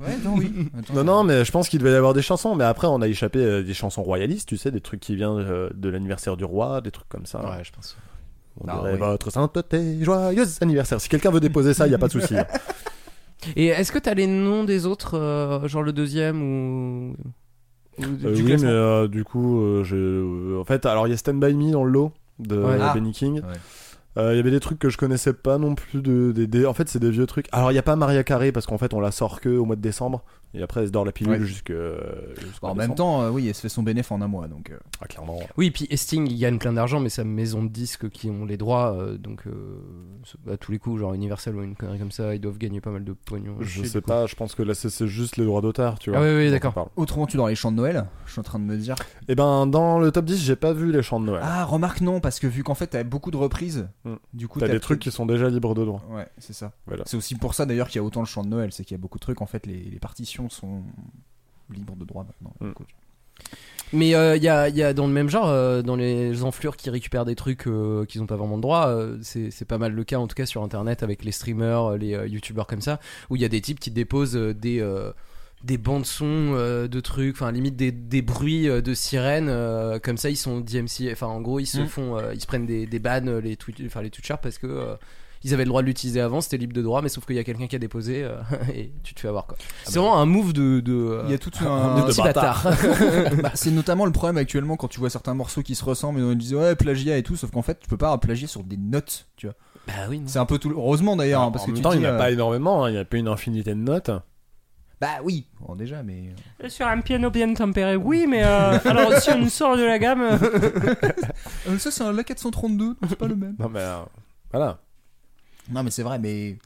Ouais, non, oui. Attends. Non, non, mais je pense qu'il devait y avoir des chansons. Mais après, on a échappé euh, des chansons royalistes, tu sais, des trucs qui viennent euh, de l'anniversaire du roi, des trucs comme ça. Ouais, je pense. On Ah, dirait oui. votre sainteté, joyeux anniversaire. Si quelqu'un veut déposer ça, il y a pas de souci. hein. Et est-ce que t'as les noms des autres, euh, genre le deuxième ou. ou du Euh, oui, classement mais euh, du coup, euh, en fait, alors il y a Stand By Me dans le lot de Ouais. Ah. Benny King. Ouais. Euh, Il y avait des trucs que je connaissais pas non plus. De, en fait, c'est des vieux trucs. Alors, il y a pas Maria Carré parce qu'en fait, on la sort que au mois de décembre. Et après, elle se dort la pilule Ouais. jusque. jusqu'en en même décembre. temps, euh, oui, elle se fait son bénéfice en un mois, donc. euh, Ah, clairement. Oui, puis Sting il gagne plein d'argent, mais sa maison de disques qui ont les droits, euh, donc euh, à tous les coups, genre Universal ou une connerie comme ça, ils doivent gagner pas mal de pognon. Je du sais coup. pas, je pense que là, c'est c'est juste les droits d'auteur, tu vois. Ah oui, oui, d'accord. Autrement, tu dans les chants de Noël Je suis en train de me dire. Et ben, dans le top 10, j'ai pas vu les chants de Noël. Ah, remarque non, parce que vu qu'en fait, t'as beaucoup de reprises, Hmm. du coup, T'as des trucs qui sont déjà libres de droit. Ouais, c'est ça. Voilà. C'est aussi pour ça d'ailleurs qu'il y a autant de chants de Noël, c'est qu'il y a beaucoup de trucs, en fait, les, les partitions sont libres de droit maintenant. Mm. Mais il y, a, y a dans le même genre, euh, dans les enflures qui récupèrent des trucs euh, qu'ils ont pas vraiment de droit, euh, c'est pas mal le cas en tout cas sur internet avec les streamers, euh, les euh, youtubeurs comme ça, où il y a des types qui déposent euh, des. euh, des bandes son euh, de trucs, enfin limite des, des bruits euh, de sirènes, euh, comme ça ils sont DMC, enfin en gros ils se Mm. font, euh, ils se prennent des, des bans euh, les enfin les Twitchers parce que euh, ils avaient le droit de l'utiliser avant, c'était libre de droit, mais sauf qu'il y a quelqu'un qui a déposé euh, et tu te fais avoir quoi. C'est vraiment un move de, de euh, Il y a tout un un. petit bâtard. Bah, c'est notamment le problème actuellement quand tu vois certains morceaux qui se ressemblent et on disent ouais plagiat et tout, sauf qu'en fait tu peux pas plagier sur des notes, tu vois. bah oui. non. C'est un peu tout. Heureusement d'ailleurs, hein, parce en que même tu temps, dis, il n'y en a euh, pas énormément, hein, il n'y a pas une infinité de notes. Bah oui, bon, déjà, mais. euh, Sur un piano bien tempéré, oui, mais euh, alors si on sort de la gamme. Euh, ça c'est un La 432, donc c'est pas le même. Non, mais euh, voilà. Non mais c'est vrai, mais.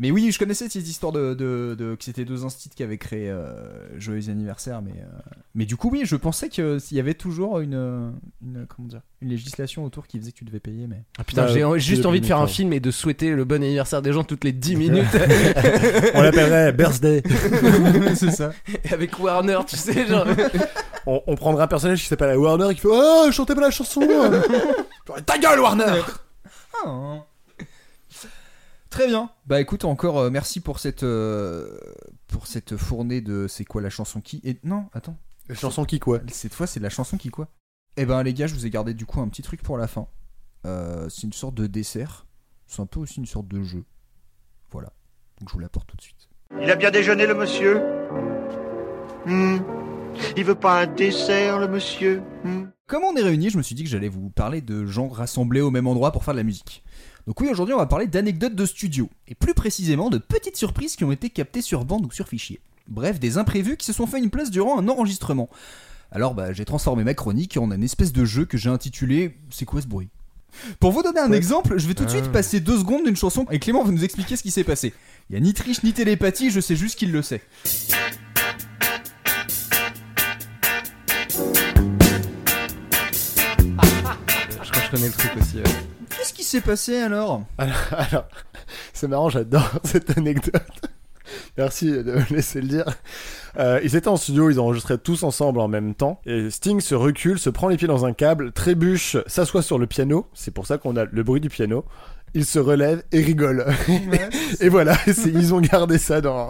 Mais oui, je connaissais cette histoire de, de, de- que c'était deux instits qui avaient créé euh, Joyeux anniversaire, mais euh, mais du coup oui, je pensais que s'il y avait toujours une, euh, une comment dire une législation autour qui faisait que tu devais payer, mais Ah, putain, Bah, j'ai euh, juste envie de faire un limite, film et de souhaiter le bon anniversaire des gens toutes les 10 minutes On l'appellerait Birthday. c'est ça. avec Warner, tu sais, genre. on, on prendra un personnage qui s'appelle Warner et qui fait Oh, chantez pas la chanson Ta gueule, Warner Ah. Très bien. Bah écoute, encore euh, merci pour cette euh, pour cette fournée de c'est quoi la chanson qui et non attends La chanson qui quoi? Cette fois c'est la chanson qui quoi? Eh ben les gars, je vous ai gardé du coup un petit truc pour la fin. Euh, c'est une sorte de dessert. C'est un peu aussi une sorte de jeu. Voilà. Donc je vous l'apporte tout de suite. Il a bien déjeuné, le monsieur? Hmm. Il veut pas un dessert, le monsieur? Hmm. Comme on est réunis, je me suis dit que j'allais vous parler de gens rassemblés au même endroit pour faire de la musique. Donc oui, aujourd'hui on va parler d'anecdotes de studio, et plus précisément de petites surprises qui ont été captées sur bande ou sur fichier. Bref, des imprévus qui se sont fait une place durant un enregistrement. Alors bah j'ai transformé ma chronique en un espèce de jeu que j'ai intitulé C'est quoi ce bruit? Pour vous donner un exemple, je vais tout de suite passer deux secondes d'une chanson et Clément va nous expliquer ce qui s'est passé. Il y a ni triche ni télépathie, je sais juste qu'il le sait. Je crois que je connais le truc aussi. ouais. S'est passé alors? Alors, c'est marrant, j'adore cette anecdote. Merci de me laisser le dire. Euh, ils étaient en studio, ils enregistraient tous ensemble en même temps. Et Sting se recule, se prend les pieds dans un câble, trébuche, s'assoit sur le piano. C'est pour ça qu'on a le bruit du piano. Il se relève et rigole. et voilà, c'est- ils ont gardé ça dans,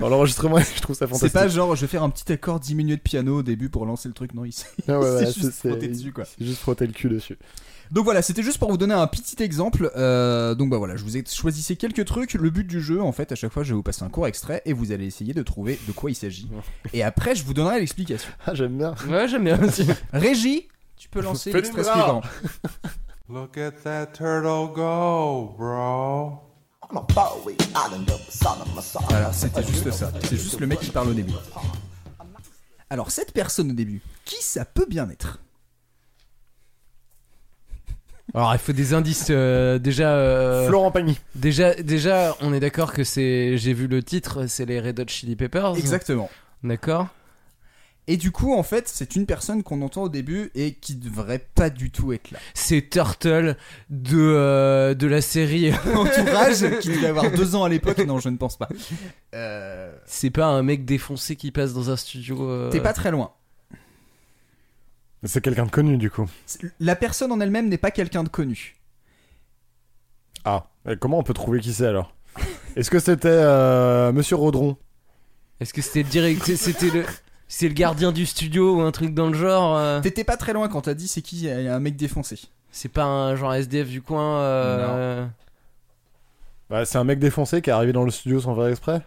dans l'enregistrement et je trouve ça C'est fantastique. pas genre je vais faire un petit accord diminué de piano au début pour lancer le truc, non, il s'est Ah ouais, c'est- juste c'est- frotté dessus quoi. c'est juste frotter le cul dessus. Donc voilà, c'était juste pour vous donner un petit exemple. Euh, donc bah voilà, je vous ai choisi quelques trucs. Le but du jeu, en fait, à chaque fois, je vais vous passer un court extrait et vous allez essayer de trouver de quoi il s'agit. Et après, je vous donnerai l'explication. Ah, j'aime bien. Ouais, j'aime bien aussi. Régie, tu peux lancer l'extrait suivant. Look at that turtle go, bro. Voilà, c'était juste ça. C'est juste le mec qui parle au début. Alors, cette personne au début, qui ça peut bien être? Alors il faut des indices euh, déjà. euh, Florent Pagny. Déjà, déjà, on est d'accord que c'est. J'ai vu le titre, c'est les Red Hot Chili Peppers. Exactement. D'accord. Et du coup, en fait, c'est une personne qu'on entend au début et qui devrait pas du tout être là. C'est Turtle de euh, de la série. Entourage, qui devait avoir deux ans à l'époque, non, je ne pense pas. Euh, C'est pas un mec défoncé qui passe dans un studio. euh, T'es pas très loin. C'est quelqu'un de connu du coup. La personne en elle-même n'est pas quelqu'un de connu. Ah, et comment on peut trouver qui c'est alors? Est-ce que c'était euh, Monsieur Rodron? Est-ce que c'était le direct C'était le. C'est le gardien du studio ou un truc dans le genre. euh, T'étais pas très loin quand t'as dit c'est qui il y a un mec défoncé. C'est pas un genre SDF du coin. euh, Bah, C'est un mec défoncé qui est arrivé dans le studio sans faire exprès?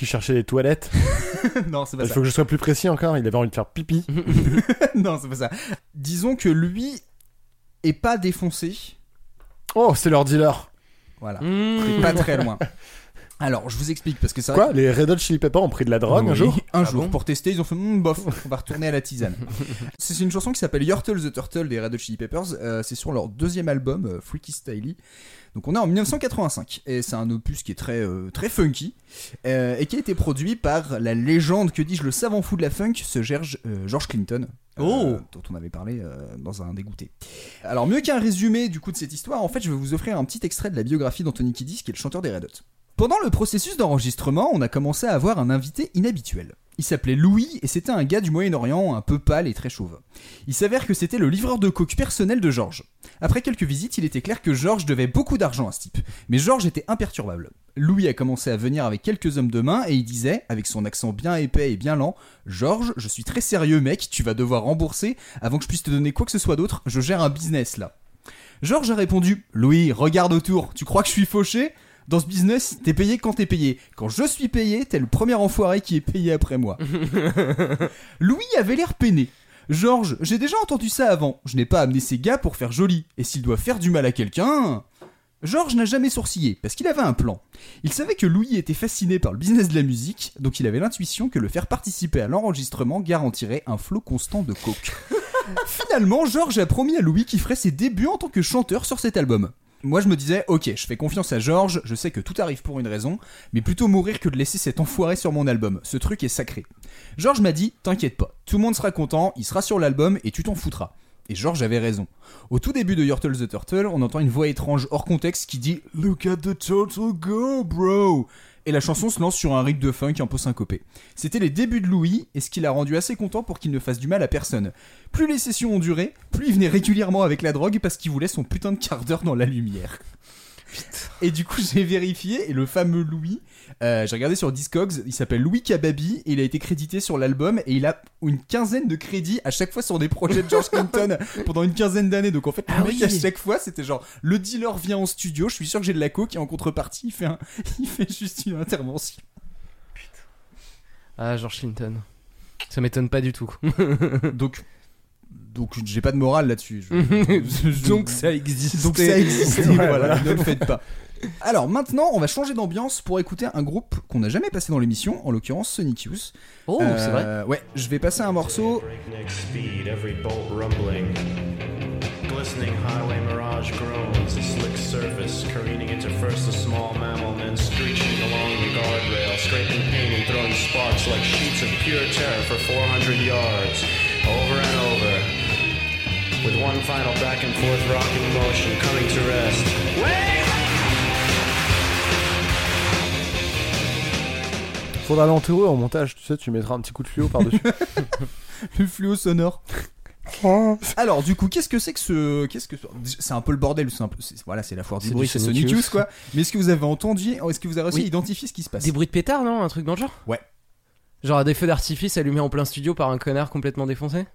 Qui cherchait les toilettes non, c'est pas Il ça. faut que je sois plus précis encore, il avait envie de faire pipi. non, c'est pas ça. Disons que lui est pas défoncé. Oh, c'est leur dealer Voilà. T'es pas très loin. Alors, je vous explique parce que c'est vrai Quoi Les Red Hot Chili Peppers ont pris de la drogue un Oui, jour Un Ah jour, bon pour tester, ils ont fait Hmm, bof, on va retourner à la tisane. c'est une chanson qui s'appelle Yurtle the Turtle des Red Hot Chili Peppers. euh, c'est sur leur deuxième album, euh, Freaky Styly. Donc on est en 1985 et c'est un opus qui est très euh, très funky euh, et qui a été produit par la légende que dis-je le savant fou de la funk, ce George, euh, George Clinton. euh, Oh. dont on avait parlé euh, dans un dégoûté. Alors mieux qu'un résumé du coup de cette histoire, en fait je vais vous offrir un petit extrait de la biographie d'Anthony Kiddis qui est le chanteur des Red Hot. Pendant le processus d'enregistrement, on a commencé à avoir un invité inhabituel. Il s'appelait Louis et c'était un gars du Moyen-Orient un peu pâle et très chauve. Il s'avère que c'était le livreur de coke personnel de Georges. Après quelques visites, il était clair que Georges devait beaucoup d'argent à ce type. Mais Georges était imperturbable. Louis a commencé à venir avec quelques hommes de main et il disait, avec son accent bien épais et bien lent, Georges, je suis très sérieux mec, tu vas devoir rembourser avant que je puisse te donner quoi que ce soit d'autre, je gère un business là. Georges a répondu Louis, regarde autour, tu crois que je suis fauché? Dans ce business, t'es payé quand t'es payé. Quand je suis payé, t'es le premier enfoiré qui est payé après moi. Louis avait l'air peiné. Georges, j'ai déjà entendu ça avant. Je n'ai pas amené ces gars pour faire joli. Et s'il doit faire du mal à quelqu'un. Georges n'a jamais sourcillé, parce qu'il avait un plan. Il savait que Louis était fasciné par le business de la musique, donc il avait l'intuition que le faire participer à l'enregistrement garantirait un flot constant de coke. Finalement, Georges a promis à Louis qu'il ferait ses débuts en tant que chanteur sur cet album. Moi je me disais, ok, je fais confiance à Georges, je sais que tout arrive pour une raison, mais plutôt mourir que de laisser cet enfoiré sur mon album, ce truc est sacré. Georges m'a dit, t'inquiète pas, tout le monde sera content, il sera sur l'album et tu t'en foutras. Et Georges avait raison. Au tout début de Yurtle the Turtle, on entend une voix étrange hors contexte qui dit Look at the turtle go, bro! Et la chanson se lance sur un rythme de funk un peu syncopé. C'était les débuts de Louis, et ce qui l'a rendu assez content pour qu'il ne fasse du mal à personne. Plus les sessions ont duré, plus il venait régulièrement avec la drogue parce qu'il voulait son putain de quart d'heure dans la lumière. Et du coup, j'ai vérifié, et le fameux Louis, euh, j'ai regardé sur Discogs, il s'appelle Louis Kababi, et il a été crédité sur l'album, et il a une quinzaine de crédits à chaque fois sur des projets de George Clinton pendant une quinzaine d'années. Donc en fait, Ah mec, oui. à chaque fois, c'était genre, le dealer vient en studio, je suis sûr que j'ai de la coke, et en contrepartie, il fait, un- il fait juste une intervention. Ah, George Clinton. Ça m'étonne pas du tout. Donc, donc j'ai pas de morale là-dessus. Je- Donc ça existe. Donc ça voilà, voilà. ne le faites pas. Alors maintenant, on va changer d'ambiance pour écouter un groupe qu'on n'a jamais passé dans l'émission, en l'occurrence Sonic Youth. Oh, c'est vrai. Euh, Ouais, je vais passer un morceau. Breakneck speed, every bolt rumbling. Glistening highway mirage groans, a slick surface careening into first a small mammal, then screeching along the guardrail, scraping paint and throwing sparks like sheets of pure terror for 400 yards, over and over. With one final back and forth rocking motion coming to rest. Wait! Faudra l'entourer en montage, tu sais, tu mettras un petit coup de fluo par-dessus. Le fluo sonore. Alors du coup, qu'est-ce que c'est que ce, qu'est-ce que c'est un peu le bordel, c'est un peu, c'est- voilà, c'est la foire du C'est bruit, du c'est Sonic Youth. Quoi. Mais est-ce que vous avez entendu, est-ce que vous avez réussi Oui. à identifier ce qui se passe? Des bruits de pétard, non? Un truc dans le genre? Ouais. Genre des feux d'artifice allumés en plein studio par un connard complètement défoncé?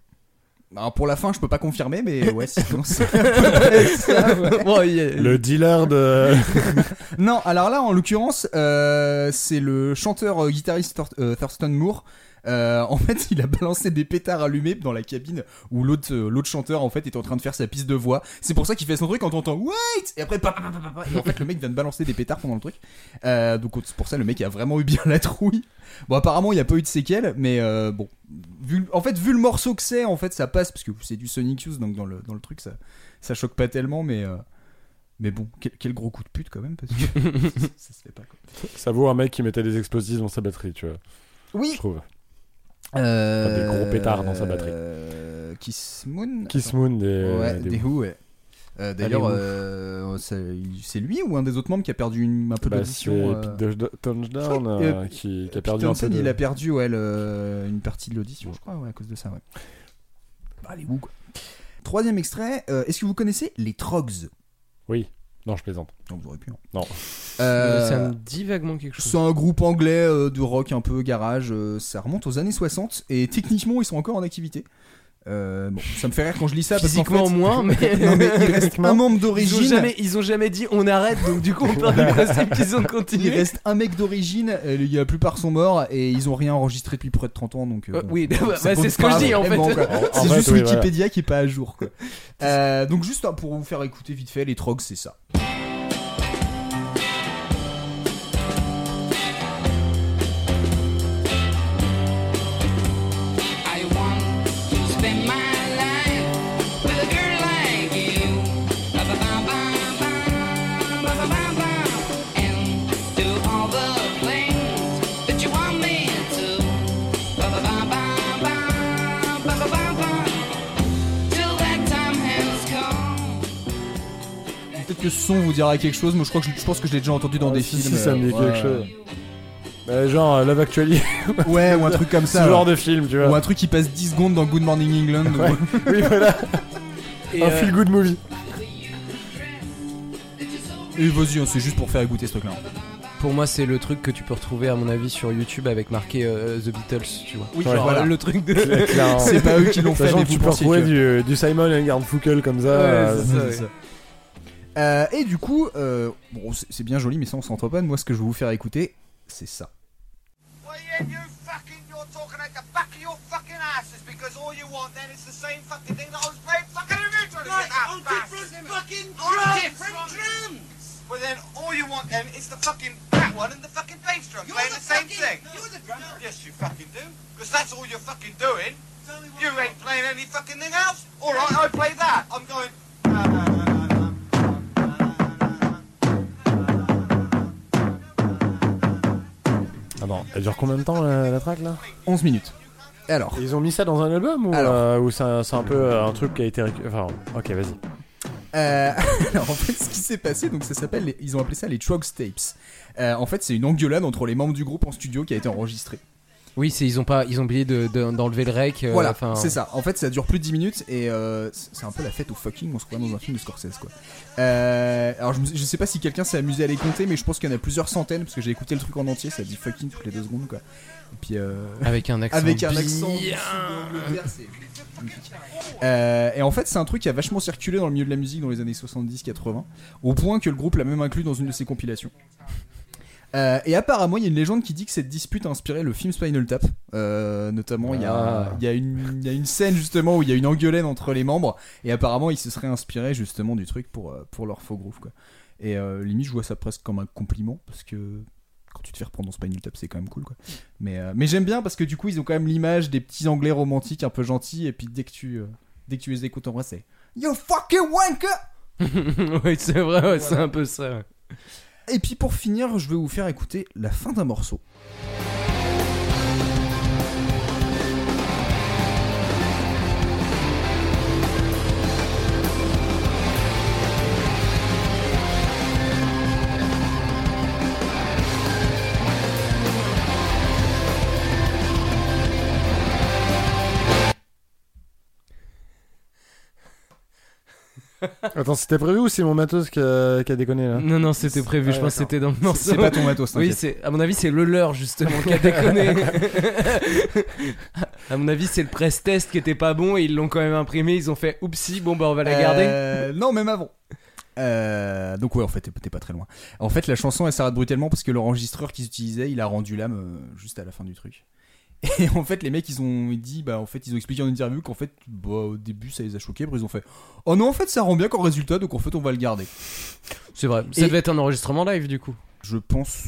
Alors, pour la fin, je peux pas confirmer, mais ouais, c'est c'est ça, ouais. Bon, il le dealer de. Non, alors là, en l'occurrence, euh, c'est le chanteur euh, guitariste Thor- euh, Thurston Moore Euh, en fait, il a balancé des pétards allumés dans la cabine où l'autre euh, l'autre chanteur en fait est en train de faire sa piste de voix. C'est pour ça qu'il fait son truc quand on entend wait et après pa, pa, pa, pa, pa, et en fait le mec vient de balancer des pétards pendant le truc. Euh, donc c'est pour ça le mec a vraiment eu bien la trouille. Bon apparemment il n'y a pas eu de séquelles, mais euh, bon vu, en fait vu le morceau que c'est en fait ça passe parce que c'est du Sonic Youth donc dans le dans le truc ça ça choque pas tellement mais mais bon quel, quel gros coup de pute quand même parce que ça se fait pas quoi. Ça vaut un mec qui mettait des explosifs dans sa batterie, tu vois. Oui. Je trouve. Euh, des gros pétards dans sa batterie. euh, Kiss Moon Kiss. Moon des- Ouais, des des Who. Ouais. Euh, D'ailleurs, Ah, Who. euh, c'est c'est lui ou un des autres membres qui a perdu une, un peu Bah, d'audition euh, Touchdown, qui- qui a Pete perdu un peu Townsend, de- il a perdu ouais, le- une partie de l'audition, je crois, ouais, à cause de ça. Ouais. Bah, les Who, quoi. Troisième extrait, est-ce que vous connaissez les Trogs? Oui. Non, je plaisante. Non, vous aurez pu. hein. Non. Euh, Ça me dit vaguement quelque chose. C'est un groupe anglais euh, de rock un peu garage. euh, ça remonte aux années 60 et techniquement ils sont encore en activité. Euh, bon, ça me fait rire quand je lis ça parce qu'en Physiquement fait- moins, mais. non mais il reste un membre d'origine. Ils ont, jamais, ils ont jamais dit on arrête, donc du coup on part du principe qu'ils ont continué. Il reste un mec d'origine, euh, la plupart sont morts et ils ont rien enregistré depuis près de 30 ans donc. euh, Euh, bon, oui, bah, compte c'est ce que je dis, en fait. C'est juste oui, Wikipédia qui est pas à jour quoi. Euh, donc juste pour vous faire écouter vite fait, les trogs c'est ça. Que ce son vous dira quelque chose, mais je crois que je, je pense que je l'ai déjà entendu dans Ah, des si, films. si, ça me dit euh, quelque chose. Bah, genre euh, Love Actually. Ouais, ou un truc comme ça. Ce ouais. genre de film, tu vois. Ou un truc qui passe 10 secondes dans Good Morning England. Ouais. oui, voilà. Et, un euh, feel good movie. Et vas-y, hein, c'est juste pour faire écouter ce truc-là. Pour moi, c'est le truc que tu peux retrouver, à mon avis, sur YouTube avec marqué euh, The Beatles, tu vois. Oui, Genre, voilà. le truc de. C'est pas eux qui l'ont fait, mais vous tu peux retrouver que- du, du Simon Garfunkel comme ça. Ouais, euh, c'est ça, C'est ouais. ça. Euh, et du coup, euh, bon, c'est bien joli, mais ça on s'entend pas. Moi, ce que je vais vous faire écouter, c'est ça. Well, yeah, you fucking, you're talking at the back of your fucking asses because all you want then is the same fucking thing that I was playing fucking originally. Right, on different fucking drums. On different drums. Well then, all you want then is the fucking that one and the fucking bass drum playing the, same thing. You're the drummer. Yes, you fucking do. Because that's all you're fucking doing. You ain't playing any fucking thing else? All right, I play that. I'm going. Attends, elle dure combien de temps la, la track là? 11 minutes. Et alors? Ils ont mis ça dans un album ou, Alors. euh, ou c'est un, c'est un peu euh, un truc qui a été récu- Enfin, ok, vas-y. Euh, alors en fait, ce qui s'est passé, donc ça s'appelle, les- ils ont appelé ça les Trogs Tapes. Euh, en fait, c'est une engueulade entre les membres du groupe en studio qui a été enregistrée. Oui, c'est ils ont pas, ils ont oublié de- de- d'enlever le rec. euh, voilà, enfin, c'est ça. En fait, ça dure plus de 10 minutes et euh, c'est c'est un peu la fête au fucking. On se croit dans un film de Scorsese, quoi. Euh, alors, je, me- je sais pas si quelqu'un s'est amusé à les compter, mais je pense qu'il y en a plusieurs centaines parce que j'ai écouté le truc en entier. Ça dit fucking toutes les deux secondes, quoi. Et puis euh, Avec un accent. avec un accent du sud de l'Angleterre, c'est magnifique. Euh, et en fait, c'est un truc qui a vachement circulé dans le milieu de la musique dans les années 70-80, au point que le groupe l'a même inclus dans une de ses compilations. Euh, et apparemment, il y a une légende qui dit que cette dispute a inspiré le film Spinal Tap. Euh, notamment, il y, a, Ah. il y, a une- il y a une scène justement où il y a une engueulade entre les membres. Et apparemment, ils se seraient inspirés justement du truc pour, euh, pour leur faux groove. Quoi. Et euh, limite, je vois ça presque comme un compliment parce que quand tu te fais reprendre dans Spinal Tap, c'est quand même cool. Quoi. Mais, euh, mais j'aime bien parce que du coup, ils ont quand même l'image des petits anglais romantiques un peu gentils. Et puis dès que tu, euh, dès que tu les écoutes en vrai, c'est You fucking wanker! oui, c'est vrai, ouais, c'est un peu ça. Et puis pour finir, je vais vous faire écouter la fin d'un morceau. Attends, c'était prévu ou c'est mon matos qui a, qui a déconné là Non, non, c'était prévu. je pense que c'était dans le morceau. C'est pas ton matos, Oui, c'est à mon avis c'est le leur justement qui a déconné. à mon avis c'est le press test qui était pas bon et ils l'ont quand même imprimé. Ils ont fait oupsie, bon bah on va la garder. Euh, non, même avant. Euh, donc ouais, en fait, t'es- pas très loin. En fait, la chanson, elle s'arrête brutalement parce que l'enregistreur qu'ils utilisaient, il a rendu l'âme euh, juste à la fin du truc. Et en fait, les mecs, ils ont dit, bah, en fait, ils ont expliqué en interview qu'en fait, bah, au début, ça les a choqués. Après, ils ont fait, oh non, en fait, ça rend bien comme résultat, donc en fait, on va le garder. C'est vrai. Ça Et- devait être un enregistrement live du coup. Je pense,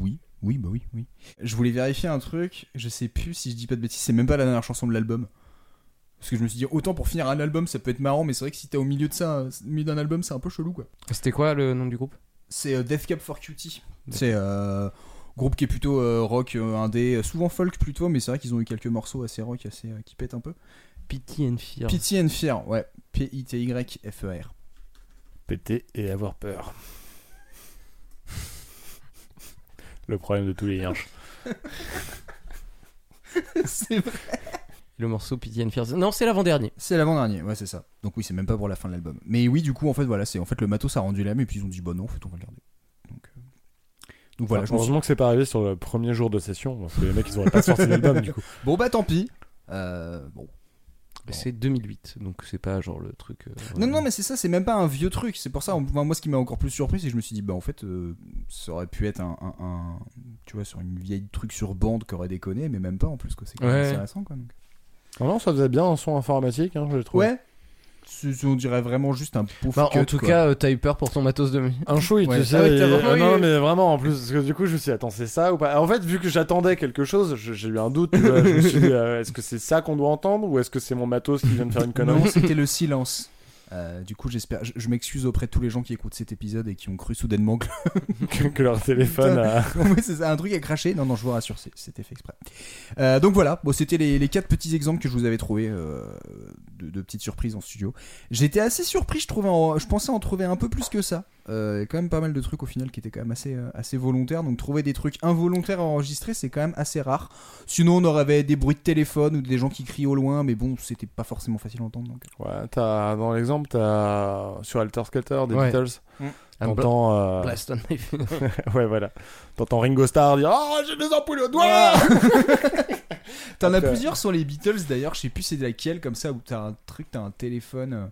oui. Oui, bah oui, oui. Je voulais vérifier un truc, je sais plus si je dis pas de bêtises, c'est même pas la dernière chanson de l'album. Parce que je me suis dit, autant pour finir un album, ça peut être marrant, mais c'est vrai que si t'es au milieu de ça, au milieu d'un album, c'est un peu chelou, quoi. C'était quoi le nom du groupe? C'est euh, Death Cab for Cutie. C'est euh, groupe qui est plutôt euh, rock, euh, indé, euh, souvent folk plutôt, mais c'est vrai qu'ils ont eu quelques morceaux assez rock, assez euh, qui pètent un peu. Pity and Fear. Pity and Fear, ouais. P-I-T-Y-F-E-R. Péter et avoir peur. Le problème de tous les yinches. c'est vrai. Le morceau Pity and Fear. Non, c'est l'avant-dernier. C'est l'avant-dernier, ouais, c'est ça. Donc oui, c'est même pas pour la fin de l'album. Mais oui, du coup, en fait, voilà, c'est en fait le matos a rendu l'âme et puis ils ont dit, bah non, en fait, on va le garder. Donc, voilà, je me suis- Heureusement que c'est pas arrivé sur le premier jour de session, parce que les mecs ils auraient pas sorti l'album du coup. Bon bah tant pis. Euh, bon. C'est 2008, donc c'est pas genre le truc. euh, Non, non, mais c'est ça, c'est même pas un vieux truc. C'est pour ça, on- moi, ce qui m'a encore plus surpris, c'est que je me suis dit, bah en fait, euh, ça aurait pu être un, un- un- Tu vois, sur une vieille truc sur bande qui aurait déconné, mais même pas en plus, quoi. C'est quand même Ouais. récent, quoi. donc. Ah non, ça faisait bien un son informatique, hein, je trouve. Ouais. On dirait vraiment juste un pauvre Bah, en tout quoi. cas, euh, t'as eu peur pour ton matos de. Un chouille, Ouais. tu sais. Ah ouais, ah non, mais vraiment, en plus, parce que du coup, je me suis dit, attends, c'est ça ou pas? En fait, vu que j'attendais quelque chose, j'ai eu un doute. tu vois, je me suis dit, euh, est-ce que c'est ça qu'on doit entendre ou est-ce que c'est mon matos qui vient de faire une connerie? Non, c'était le silence. Euh, du coup, j'espère. Je, je m'excuse auprès de tous les gens qui écoutent cet épisode et qui ont cru soudainement que. que, que leur téléphone a. c'est un truc a craché. Non, non, je vous rassure, c'était fait exprès. Euh, donc voilà, bon, c'était les, les quatre petits exemples que je vous avais trouvés euh, de, de petites surprises en studio. J'étais assez surpris, je trouvais, en- je pensais en trouver un peu plus que ça. Euh, Il y a quand même pas mal de trucs au final qui étaient quand même assez, euh, assez volontaires. Donc trouver des trucs involontaires à enregistrer, c'est quand même assez rare. Sinon, on aurait des bruits de téléphone ou des gens qui crient au loin, mais bon, c'était pas forcément facile à entendre. Donc. Ouais, t'as, dans l'exemple, t'as sur Alter Skelter des Ouais. Beatles. Mm. T'entends. euh, Blast on my finger. ouais, voilà. T'entends Ringo Starr dire Oh, j'ai des ampoules au doigt T'en as Après- plusieurs sur les Beatles d'ailleurs, je sais plus c'est laquelle comme ça où t'as un truc, t'as un téléphone. euh,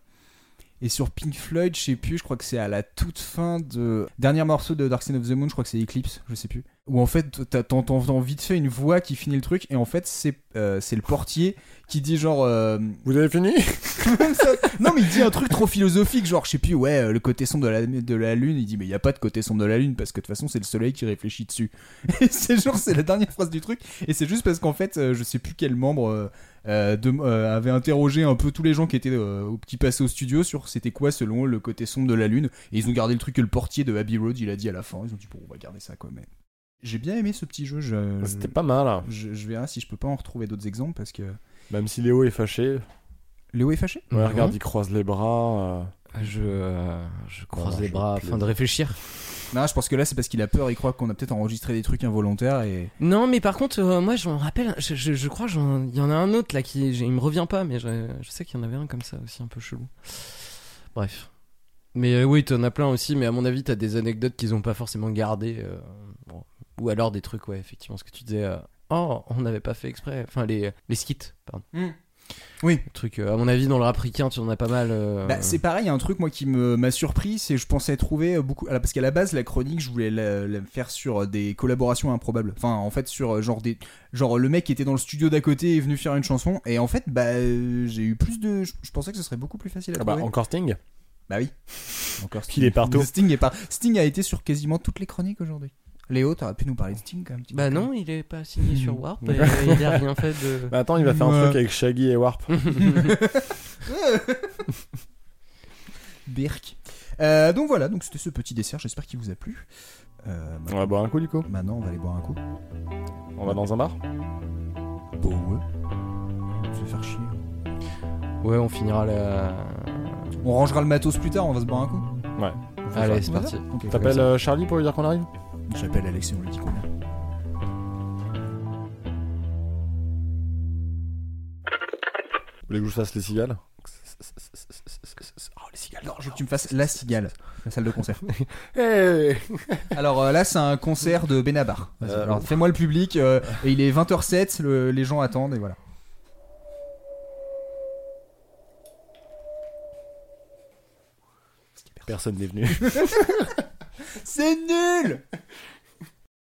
Et sur Pink Floyd, je sais plus, je crois que c'est à la toute fin de. Dernier morceau de Dark Side of the Moon, je crois que c'est Eclipse, je sais plus. Où en fait, t'as- t'entends vite fait une voix qui finit le truc, et en fait, c'est euh, c'est le portier qui dit genre. euh, Vous avez fini? Ça. Non, mais il dit un truc trop philosophique, genre, je sais plus, ouais, euh, le côté sombre de la, de la lune. Il dit, mais il y a pas de côté sombre de la lune parce que de toute façon, c'est le soleil qui réfléchit dessus. Et c'est genre, c'est la dernière phrase du truc. Et c'est juste parce qu'en fait, euh, je sais plus quel membre de- avait interrogé un peu tous les gens qui étaient qui passaient au studio sur c'était quoi selon le côté sombre de la lune. Et ils ont gardé le truc que le portier de Abbey Road, il a dit à la fin. Ils ont dit, bon, on va garder ça quand même. J'ai bien aimé ce petit jeu. Je, C'était pas mal. hein. je, je verrai si je peux pas en retrouver d'autres exemples parce que. Même si Léo est fâché. Léo est fâché Ouais, Mhm. regarde, il croise les bras. euh. Je, euh, je croise Voilà, les je bras afin de réfléchir. Non, je pense que là, c'est parce qu'il a peur. Il croit qu'on a peut-être enregistré des trucs involontaires et. Non, mais par contre, euh, moi, je me rappelle, je, je, je crois, j'en- il y en a un autre là qui, il me revient pas, mais je, je sais qu'il y en avait un comme ça aussi, un peu chelou. Bref. Mais euh, oui, t'en as plein aussi, mais à mon avis, t'as des anecdotes qu'ils ont pas forcément gardées. euh. Ou alors des trucs, ouais, effectivement, ce que tu disais. euh, oh, on n'avait pas fait exprès. Enfin, les, les skits, pardon. Oui. Le truc, euh, à mon avis, dans le rap ricain, tu en as pas mal. euh, Bah, c'est pareil, un truc moi qui me m'a surpris, c'est que je pensais trouver beaucoup. alors, Parce qu'à la base, la chronique, je voulais la, la faire sur des collaborations improbables. Enfin, en fait, sur genre des. Genre, le mec qui était dans le studio d'à côté est venu faire une chanson. Et en fait, bah, j'ai eu plus de. Je, je pensais que ce serait beaucoup plus facile à Ah bah, trouver. encore Sting? Bah oui. Encore Qu'il est partout. Sting, est par... Sting a été sur quasiment toutes les chroniques aujourd'hui. Léo, t'aurais pu nous parler de Sting quand même. petit Bah non, il est pas signé sur Warp. Et il a rien fait de. Bah attends, il va faire un truc avec Shaggy et Warp. Birk. Euh, donc voilà, donc c'était ce petit dessert, j'espère qu'il vous a plu. Euh, On va boire un coup du coup Maintenant, on va aller boire un coup. On va dans un bar Bon, ouais. Je vais faire chier. Ouais, on finira la. On rangera le matos plus tard, on va se boire un coup. Ouais. On Allez, c'est On parti. T'appelles euh, Charlie pour lui dire qu'on arrive? J'appelle Alex et on lui dit combien. Vous voulez que je vous fasse les cigales Oh, les cigales. Non, je veux que tu me fasses la cigale, la salle de concert. Hey Alors euh, là, c'est un concert de Benabar. Euh, Alors fais-moi le public, euh, et il est 20h07, le- les gens attendent, et voilà. Personne n'est venu. C'est nul.